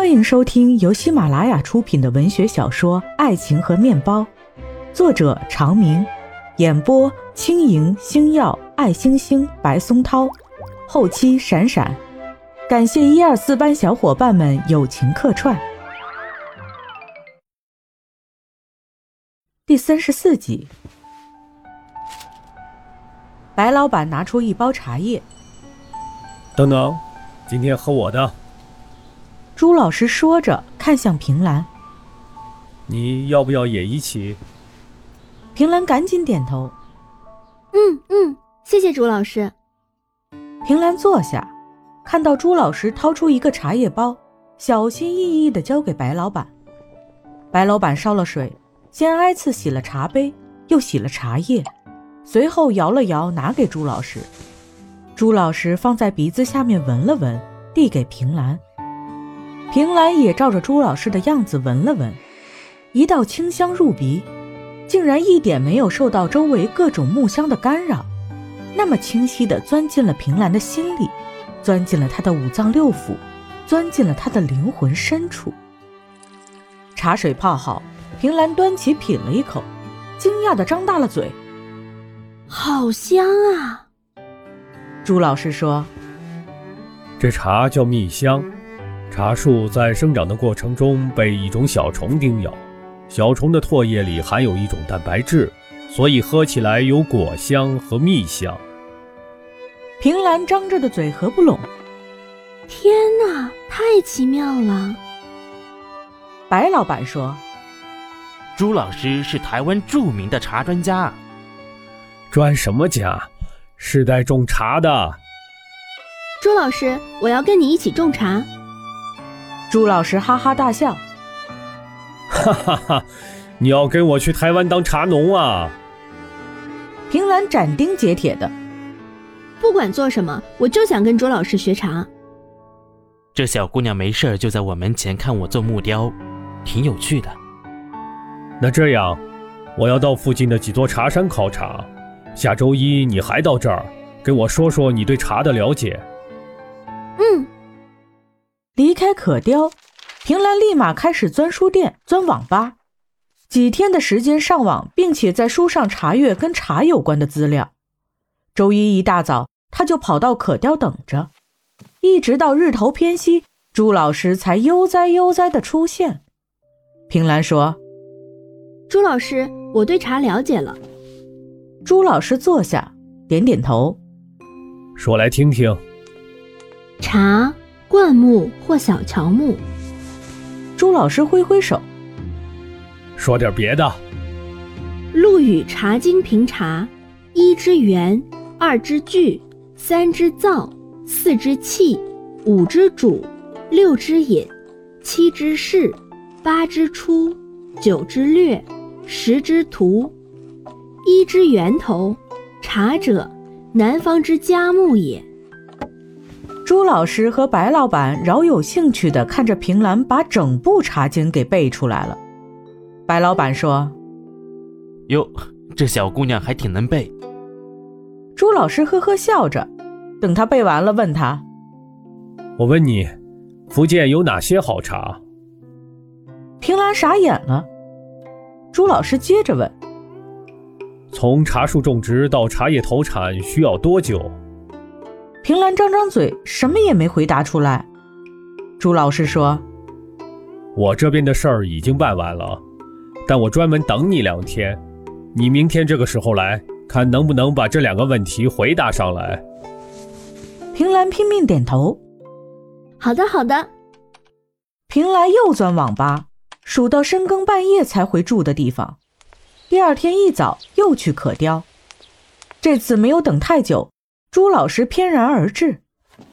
欢迎收听由喜马拉雅出品的文学小说《爱情和面包》，作者长明，演播轻盈、星耀、爱星星、白松涛，后期闪闪。感谢一二四班小伙伴们友情客串。第三十四集，白老板拿出一包茶叶，等等，今天喝我的。朱老师说着，看向平兰：“你要不要也一起？”平兰赶紧点头：“嗯嗯，谢谢朱老师。”平兰坐下，看到朱老师掏出一个茶叶包，小心翼翼地交给白老板。白老板烧了水，先挨次洗了茶杯，又洗了茶叶，随后摇了摇，拿给朱老师。朱老师放在鼻子下面闻了闻，递给平兰。平兰也照着朱老师的样子闻了闻，一道清香入鼻，竟然一点没有受到周围各种木香的干扰，那么清晰地钻进了平兰的心里，钻进了她的五脏六腑，钻进了她的灵魂深处。茶水泡好，平兰端起品了一口，惊讶地张大了嘴：“好香啊！”朱老师说：“这茶叫蜜香。”茶树在生长的过程中被一种小虫叮咬，小虫的唾液里含有一种蛋白质，所以喝起来有果香和蜜香。平兰张着的嘴合不拢。天哪，太奇妙了！白老板说：“朱老师是台湾著名的茶专家。专什么家？世代种茶的。朱老师，我要跟你一起种茶。”朱老师哈哈大笑，哈哈哈！你要跟我去台湾当茶农啊？平兰斩钉截铁的，不管做什么，我就想跟朱老师学茶。这小姑娘没事就在我门前看我做木雕，挺有趣的。那这样，我要到附近的几座茶山考察，下周一你还到这儿，给我说说你对茶的了解。嗯。离开可雕，平兰立马开始钻书店、钻网吧，几天的时间上网，并且在书上查阅跟茶有关的资料。周一一大早，他就跑到可雕等着，一直到日头偏西，朱老师才悠哉悠哉的出现。平兰说：“朱老师，我对茶了解了。”朱老师坐下，点点头，说来听听。茶。灌木或小乔木。朱老师挥挥手，说点别的。陆羽《茶经》评茶：一之源，二之聚，三之燥，四之气，五之主，六之饮，七之事，八之出，九之略，十之图。一之源头，茶者，南方之佳木也。朱老师和白老板饶有兴趣地看着平兰把整部《茶经》给背出来了。白老板说：“哟，这小姑娘还挺能背。”朱老师呵呵笑着，等他背完了，问他：“我问你，福建有哪些好茶？”平兰傻眼了。朱老师接着问：“从茶树种植到茶叶投产需要多久？”平兰张张嘴，什么也没回答出来。朱老师说：“我这边的事儿已经办完了，但我专门等你两天。你明天这个时候来看，能不能把这两个问题回答上来？”平兰拼命点头：“好的，好的。”平兰又钻网吧，数到深更半夜才回住的地方。第二天一早又去可雕，这次没有等太久。朱老师翩然而至，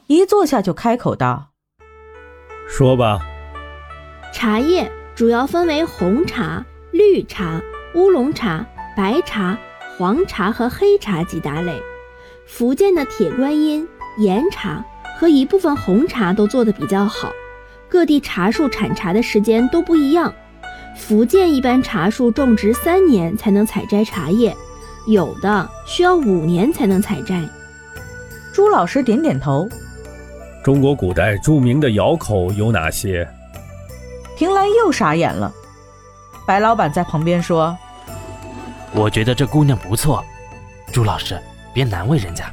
一坐下就开口道：“说吧。茶叶主要分为红茶、绿茶、乌龙茶、白茶、黄茶和黑茶几大类。福建的铁观音、岩茶和一部分红茶都做得比较好。各地茶树产茶的时间都不一样。福建一般茶树种植三年才能采摘茶叶，有的需要五年才能采摘。”朱老师点点头。中国古代著名的窑口有哪些？平兰又傻眼了。白老板在旁边说：“我觉得这姑娘不错，朱老师别难为人家。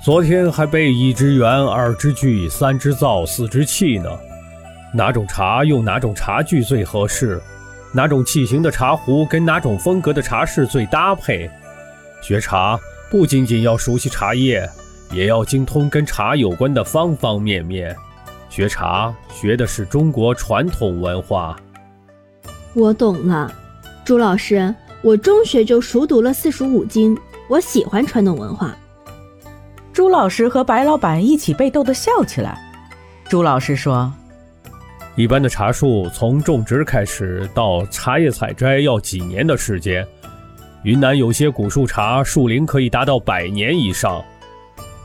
昨天还背一只圆，二只锯，三只灶，四只器呢。哪种茶用哪种茶具最合适？哪种器型的茶壶跟哪种风格的茶室最搭配？学茶不仅仅要熟悉茶叶，也要精通跟茶有关的方方面面。学茶学的是中国传统文化。”我懂了，朱老师，我中学就熟读了四书五经，我喜欢传统文化。朱老师和白老板一起被逗得笑起来。朱老师说：“一般的茶树从种植开始到茶叶采摘要几年的时间，云南有些古树茶树龄可以达到百年以上。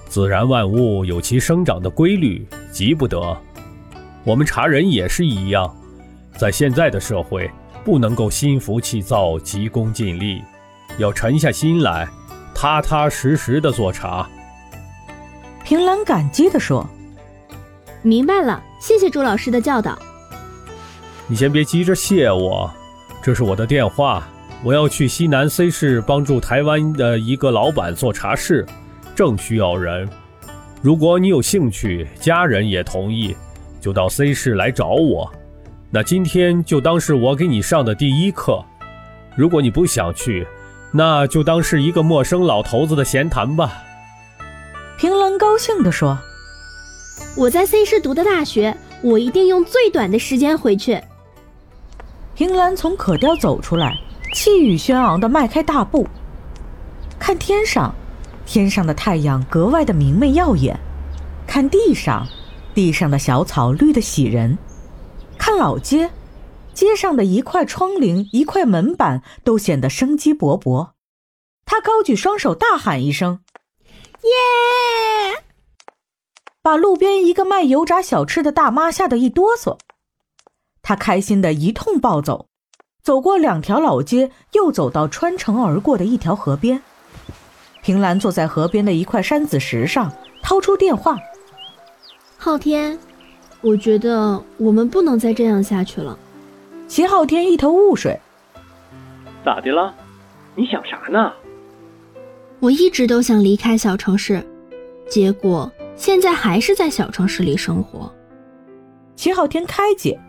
自然万物有其生长的规律，急不得。我们茶人也是一样。”在现在的社会，不能够心浮气躁、急功近利，要沉下心来，踏踏实实的做茶。平兰感激地说：“明白了，谢谢朱老师的教导。你先别急着谢我，这是我的电话。我要去西南 C 市帮助台湾的一个老板做茶室，正需要人。如果你有兴趣，家人也同意，就到 C 市来找我。”那今天就当是我给你上的第一课，如果你不想去，那就当是一个陌生老头子的闲谈吧。平兰高兴地说：“我在 C 市读的大学，我一定用最短的时间回去。”平兰从可雕走出来，气宇轩昂地迈开大步，看天上，天上的太阳格外的明媚耀眼；看地上，地上的小草绿得喜人。看老街，街上的一块窗棂、一块门板都显得生机勃勃。他高举双手，大喊一声：“耶！”把路边一个卖油炸小吃的大妈吓得一哆嗦。他开心的一通暴走，走过两条老街，又走到穿城而过的一条河边。平兰坐在河边的一块山子石上，掏出电话：“昊天。”我觉得我们不能再这样下去了。齐昊天一头雾水。咋的了？你想啥呢？我一直都想离开小城市，结果现在还是在小城市里生活。齐昊天开解：“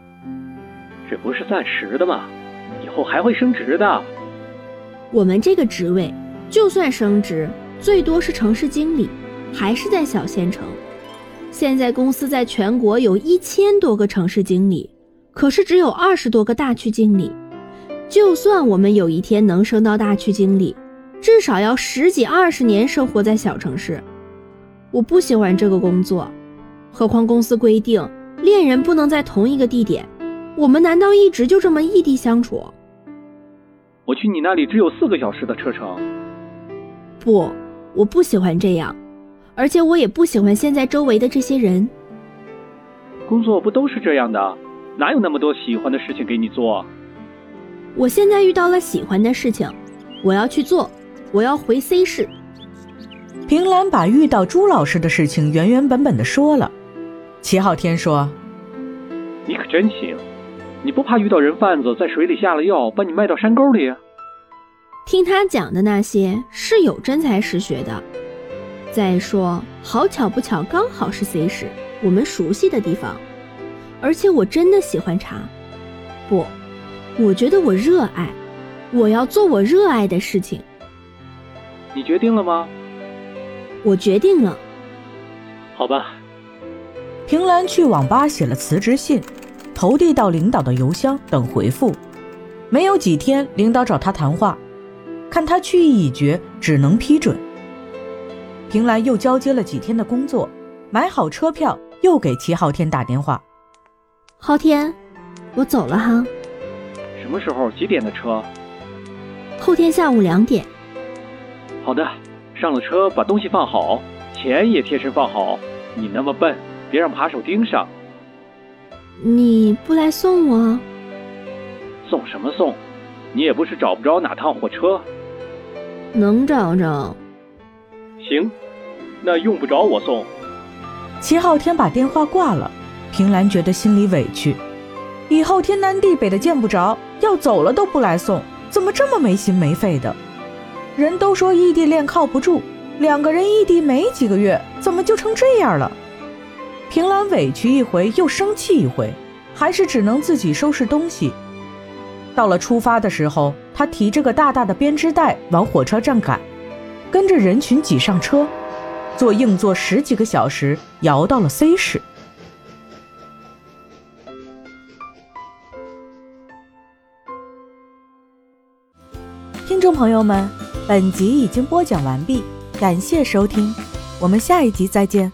这不是暂时的吗？以后还会升职的。我们这个职位，就算升职，最多是城市经理，还是在小县城。”现在公司在全国有一千多个城市经理，可是只有二十多个大区经理。就算我们有一天能升到大区经理，至少要十几二十年生活在小城市。我不喜欢这个工作，何况公司规定恋人不能在同一个地点。我们难道一直就这么异地相处？我去你那里只有四个小时的车程。不，我不喜欢这样。而且我也不喜欢现在周围的这些人。工作不都是这样的？哪有那么多喜欢的事情给你做？我现在遇到了喜欢的事情，我要去做。我要回 C 市。平兰把遇到朱老师的事情原原本本的说了。齐昊天说：“你可真行，你不怕遇到人贩子在水里下了药，把你卖到山沟里？”听他讲的那些是有真才实学的。再说，好巧不巧，刚好是 C 市，我们熟悉的地方。而且我真的喜欢茶，不，我觉得我热爱，我要做我热爱的事情。你决定了吗？我决定了。好吧。平兰去网吧写了辞职信，投递到领导的邮箱，等回复。没有几天，领导找他谈话，看他去意已决，只能批准。平兰又交接了几天的工作，买好车票，又给齐昊天打电话。昊天，我走了哈。什么时候？几点的车？后天下午两点。好的，上了车把东西放好，钱也贴身放好。你那么笨，别让扒手盯上。你不来送我？送什么送？你也不是找不着哪趟火车。能找着。行，那用不着我送。齐昊天把电话挂了，平兰觉得心里委屈。以后天南地北的见不着，要走了都不来送，怎么这么没心没肺的？人都说异地恋靠不住，两个人异地没几个月，怎么就成这样了？平兰委屈一回，又生气一回，还是只能自己收拾东西。到了出发的时候，他提着个大大的编织袋往火车站赶，跟着人群挤上车，坐硬座十几个小时，摇到了 C 市。听众朋友们，本集已经播讲完毕，感谢收听，我们下一集再见。